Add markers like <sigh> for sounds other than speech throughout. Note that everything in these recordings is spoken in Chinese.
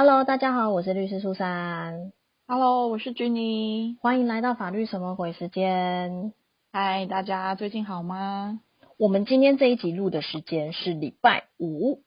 Hello，大家好，我是律师苏珊。Hello，我是 Jenny。欢迎来到法律什么鬼时间。嗨，大家最近好吗？我们今天这一集录的时间是礼拜五。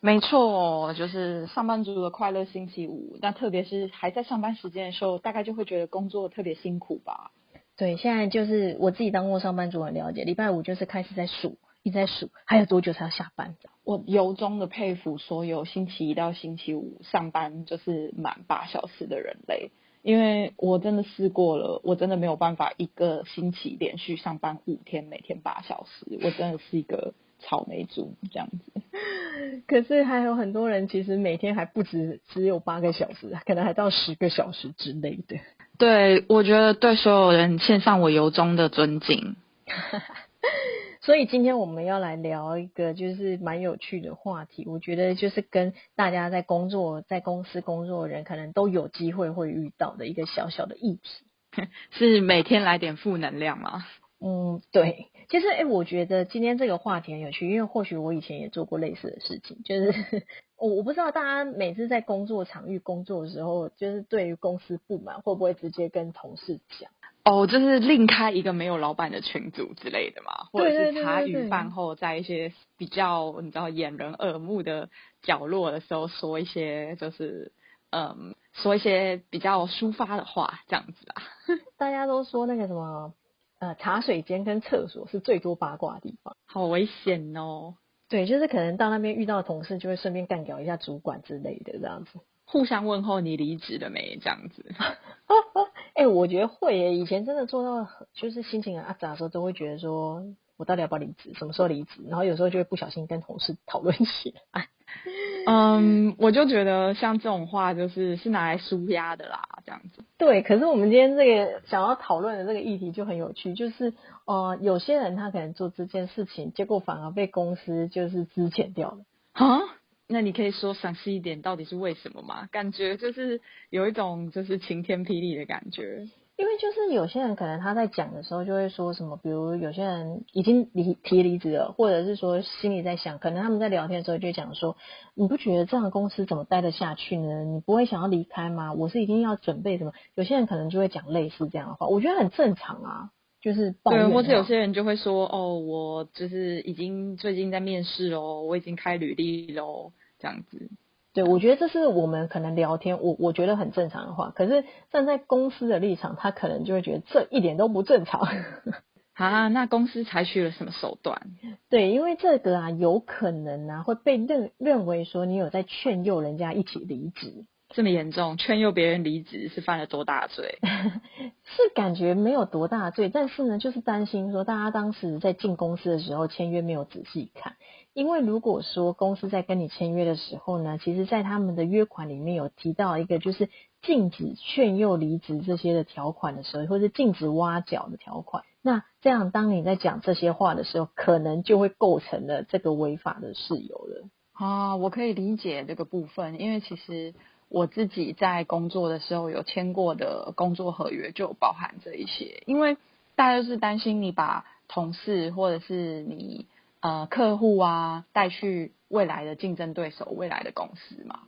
没错，就是上班族的快乐星期五。那特别是还在上班时间的时候，大概就会觉得工作特别辛苦吧。对，现在就是我自己当过上班族，很了解。礼拜五就是开始在数，一直在数，还有多久才要下班？我由衷的佩服所有星期一到星期五上班就是满八小时的人类，因为我真的试过了，我真的没有办法一个星期连续上班五天，每天八小时，我真的是一个草莓族这样子。<laughs> 可是还有很多人其实每天还不止只有八个小时，可能还到十个小时之类的。对，我觉得对所有人献上我由衷的尊敬。<laughs> 所以今天我们要来聊一个就是蛮有趣的话题，我觉得就是跟大家在工作在公司工作的人可能都有机会会遇到的一个小小的议题，<laughs> 是每天来点负能量吗？嗯，对。其实，哎，我觉得今天这个话题很有趣，因为或许我以前也做过类似的事情，就是 <laughs> 我我不知道大家每次在工作场域工作的时候，就是对于公司不满，会不会直接跟同事讲？哦，就是另开一个没有老板的群组之类的嘛，或者是茶余饭后在一些比较你知道掩人耳目的角落的时候说一些就是嗯说一些比较抒发的话这样子啊。<laughs> 大家都说那个什么，呃，茶水间跟厕所是最多八卦的地方。好危险哦！对，就是可能到那边遇到同事，就会顺便干掉一下主管之类的这样子。互相问候你离职了没这样子。<laughs> 哎、我觉得会耶，以前真的做到就是心情很阿杂的时候，都会觉得说我到底要不要离职，什么时候离职，然后有时候就会不小心跟同事讨论起来。<laughs> 嗯，我就觉得像这种话就是是拿来舒压的啦，这样子。对，可是我们今天这个想要讨论的这个议题就很有趣，就是呃，有些人他可能做这件事情，结果反而被公司就是资遣掉了。啊？那你可以说详细一点，到底是为什么吗？感觉就是有一种就是晴天霹雳的感觉。因为就是有些人可能他在讲的时候就会说什么，比如有些人已经离提离职了，或者是说心里在想，可能他们在聊天的时候就讲说，你不觉得这样的公司怎么待得下去呢？你不会想要离开吗？我是一定要准备什么？有些人可能就会讲类似这样的话，我觉得很正常啊，就是抱怨对，或者有些人就会说，哦，我就是已经最近在面试喽，我已经开履历喽，这样子。对，我觉得这是我们可能聊天，我我觉得很正常的话，可是站在公司的立场，他可能就会觉得这一点都不正常。<laughs> 啊，那公司采取了什么手段？对，因为这个啊，有可能啊会被认认为说你有在劝诱人家一起离职，这么严重，劝诱别人离职是犯了多大罪？<laughs> 是感觉没有多大罪，但是呢，就是担心说大家当时在进公司的时候签约没有仔细看，因为如果说公司在跟你签约的时候呢，其实在他们的约款里面有提到一个就是禁止劝诱离职这些的条款的时候，或是禁止挖角的条款，那这样当你在讲这些话的时候，可能就会构成了这个违法的事由了。啊，我可以理解这个部分，因为其实我自己在工作的时候有签过的工作合约就包含这一些，因为大家都是担心你把同事或者是你呃客户啊带去未来的竞争对手、未来的公司嘛。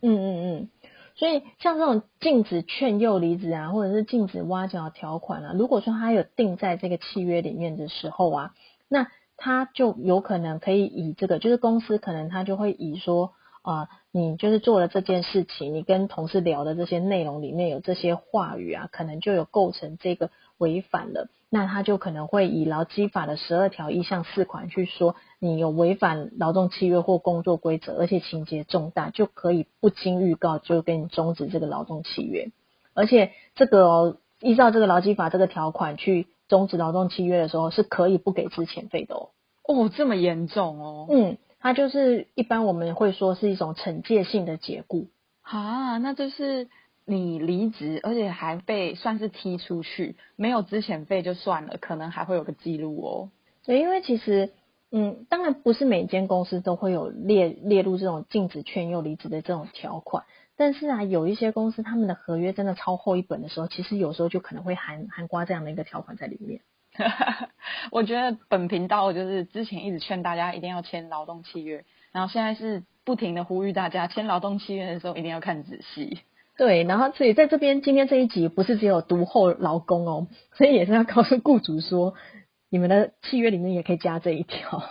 嗯嗯嗯，所以像这种禁止劝诱离职啊，或者是禁止挖角条款啊，如果说他有定在这个契约里面的时候啊，那他就有可能可以以这个，就是公司可能他就会以说啊、你就是做了这件事情，你跟同事聊的这些内容里面有这些话语啊，可能就有构成这个违反了。那他就可能会以劳基法的十二条一项四款去说，你有违反劳动契约或工作规则，而且情节重大，就可以不经预告就跟你终止这个劳动契约。而且这个、哦、依照这个劳基法这个条款去终止劳动契约的时候，是可以不给资遣费的哦。哦，这么严重哦？嗯，它就是一般我们会说是一种惩戒性的解雇。啊，那就是你离职，而且还被算是踢出去，没有之前费就算了，可能还会有个记录哦。对，因为其实，嗯，当然不是每间公司都会有列列入这种禁止劝诱离职的这种条款，但是啊，有一些公司他们的合约真的超厚一本的时候，其实有时候就可能会含含刮这样的一个条款在里面。<laughs> 我觉得本频道就是之前一直劝大家一定要签劳动契约，然后现在是不停的呼吁大家签劳动契约的时候一定要看仔细。对，然后所以在这边今天这一集不是只有读后劳工哦，所以也是要告诉雇主说，你们的契约里面也可以加这一条。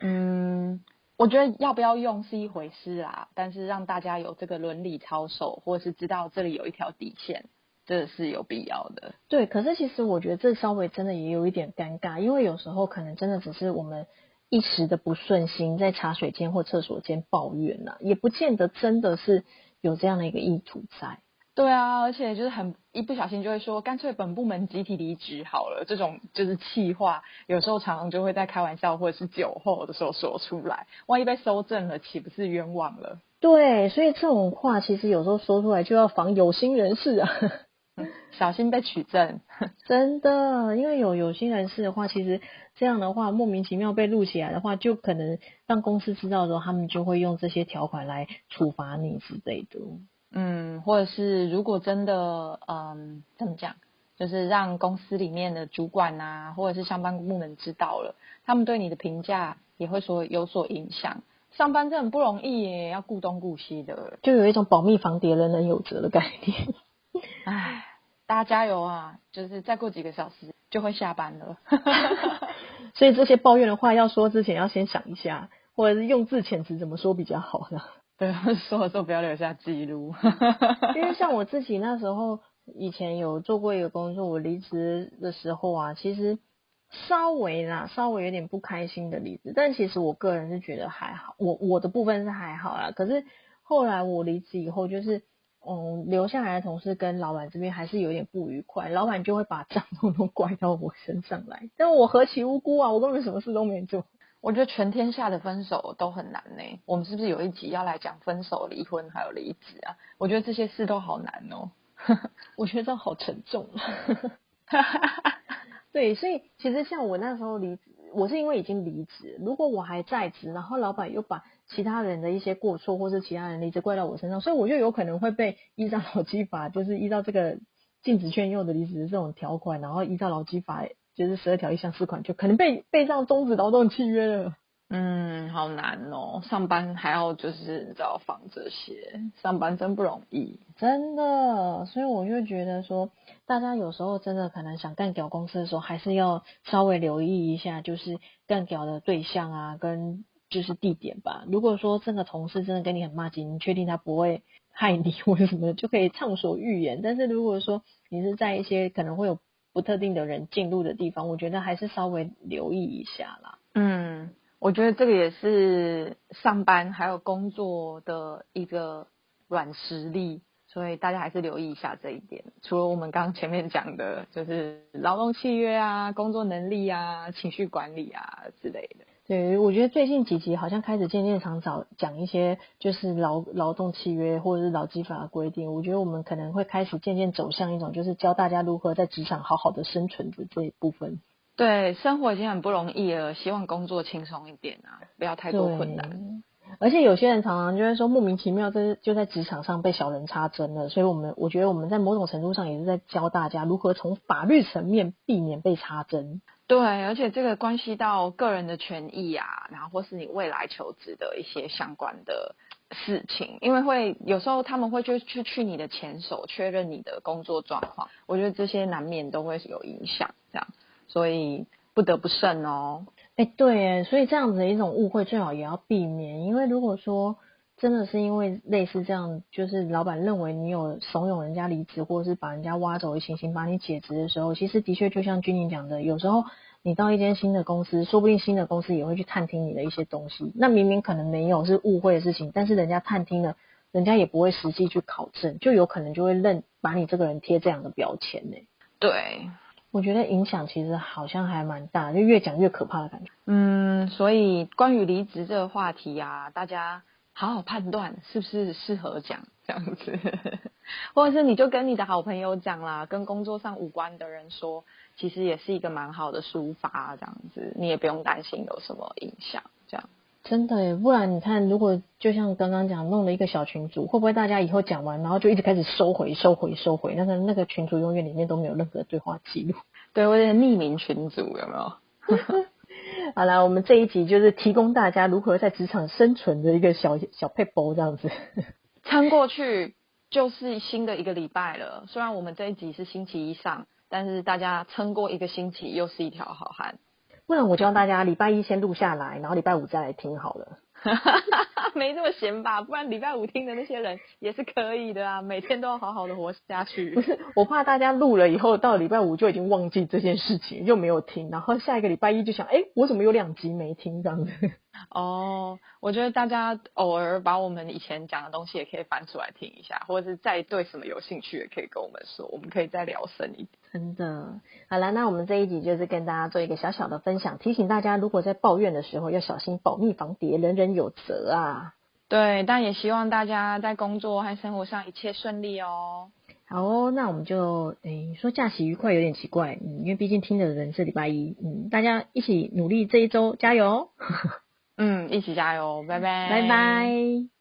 嗯，我觉得要不要用是一回事啦，但是让大家有这个伦理操守，或者是知道这里有一条底线，这是有必要的。对，可是其实我觉得这稍微真的也有一点尴尬，因为有时候可能真的只是我们一时的不顺心，在茶水间或厕所间抱怨呐，也不见得真的是有这样的一个意图在。对啊，而且就是很一不小心就会说，干脆本部门集体离职好了。这种就是气话，有时候常常就会在开玩笑或者是酒后的时候说出来，万一被收证了，岂不是冤枉了？对，所以这种话其实有时候说出来就要防有心人士啊，<laughs> 小心被取证。<laughs> 真的，因为有有心人士的话，其实这样的话莫名其妙被录起来的话，就可能让公司知道的时候，他们就会用这些条款来处罚你之类的。嗯，或者是如果真的，嗯，怎么讲，就是让公司里面的主管啊，或者是上班部门知道了，他们对你的评价也会说有所影响。上班真的很不容易耶，要顾东顾西的，就有一种保密防谍人人有责的概念。唉，大家加油啊！就是再过几个小时就会下班了，<laughs> 所以这些抱怨的话要说之前要先想一下，或者是用字遣词怎么说比较好呢？对，说的时候不要留下记录。<laughs> 因为像我自己那时候以前有做过一个工作，我离职的时候啊，其实稍微啦，稍微有点不开心的离职，但其实我个人是觉得还好，我我的部分是还好啦。可是后来我离职以后，就是嗯，留下来的同事跟老板这边还是有点不愉快，老板就会把账统统怪到我身上来，但我何其无辜啊，我根本什么事都没做。我觉得全天下的分手都很难呢。我们是不是有一集要来讲分手、离婚还有离职啊？我觉得这些事都好难哦。<laughs> 我觉得这好沉重。<laughs> 对，所以其实像我那时候离职，我是因为已经离职。如果我还在职，然后老板又把其他人的一些过错或是其他人离职怪到我身上，所以我就有可能会被依照劳基法，就是依照这个禁止劝诱的离职这种条款，然后依照劳基法。就是十二条一项四款，就可能被被这样终止劳动契约了。嗯，好难哦，上班还要就是你知道防这些，上班真不容易，真的。所以我就觉得说，大家有时候真的可能想干屌公司的时候，还是要稍微留意一下，就是干屌的对象啊，跟就是地点吧。如果说这个同事真的跟你很骂街，你确定他不会害你或者什么，就可以畅所欲言。但是如果说你是在一些可能会有不特定的人进入的地方，我觉得还是稍微留意一下啦。嗯，我觉得这个也是上班还有工作的一个软实力，所以大家还是留意一下这一点。除了我们刚刚前面讲的，就是劳动契约啊、工作能力啊、情绪管理啊之类的。对，我觉得最近几集好像开始渐渐常找讲一些就是劳劳动契约或者是劳基法的规定。我觉得我们可能会开始渐渐走向一种就是教大家如何在职场好好的生存的这一部分。对，生活已经很不容易了，希望工作轻松一点啊，不要太多困难。而且有些人常常就会说莫名其妙在就在职场上被小人插针了，所以我们我觉得我们在某种程度上也是在教大家如何从法律层面避免被插针。对，而且这个关系到个人的权益啊，然后或是你未来求职的一些相关的事情，因为会有时候他们会去去去你的前手确认你的工作状况，我觉得这些难免都会有影响，这样，所以不得不慎哦。哎，对，所以这样子的一种误会最好也要避免，因为如果说真的是因为类似这样，就是老板认为你有怂恿人家离职，或者是把人家挖走的情形，把你解职的时候，其实的确就像君宁讲的，有时候你到一间新的公司，说不定新的公司也会去探听你的一些东西。那明明可能没有是误会的事情，但是人家探听了，人家也不会实际去考证，就有可能就会认把你这个人贴这样的标签呢。对，我觉得影响其实好像还蛮大，就越讲越可怕的感觉。嗯，所以关于离职这个话题啊，大家。好好判断是不是适合讲这样子，<laughs> 或者是你就跟你的好朋友讲啦，跟工作上无关的人说，其实也是一个蛮好的抒发，这样子你也不用担心有什么影响。这样真的，不然你看，如果就像刚刚讲，弄了一个小群组，会不会大家以后讲完，然后就一直开始收回、收回、收回？那个那个群组永远里面都没有任何对话记录。对，我有点匿名群组有没有？<laughs> 好了，我们这一集就是提供大家如何在职场生存的一个小小配包这样子。<laughs> 撑过去就是新的一个礼拜了。虽然我们这一集是星期一上，但是大家撑过一个星期又是一条好汉。不然我教大家礼拜一先录下来，然后礼拜五再来听好了。<laughs> 没这么闲吧？不然礼拜五听的那些人也是可以的啊，每天都要好好的活下去。不是，我怕大家录了以后到礼拜五就已经忘记这件事情，又没有听，然后下一个礼拜一就想，哎，我怎么有两集没听这样子？<laughs> 哦，我觉得大家偶尔把我们以前讲的东西也可以翻出来听一下，或者是再对什么有兴趣，也可以跟我们说，我们可以再聊深一点。真的，好了，那我们这一集就是跟大家做一个小小的分享，提醒大家，如果在抱怨的时候要小心保密防谍，人人有责啊。对，但也希望大家在工作和生活上一切顺利哦。好哦，那我们就诶说假期愉快有点奇怪，嗯，因为毕竟听的人是礼拜一，嗯，大家一起努力这一周，加油。<laughs> 嗯，一起加油，拜拜，拜拜。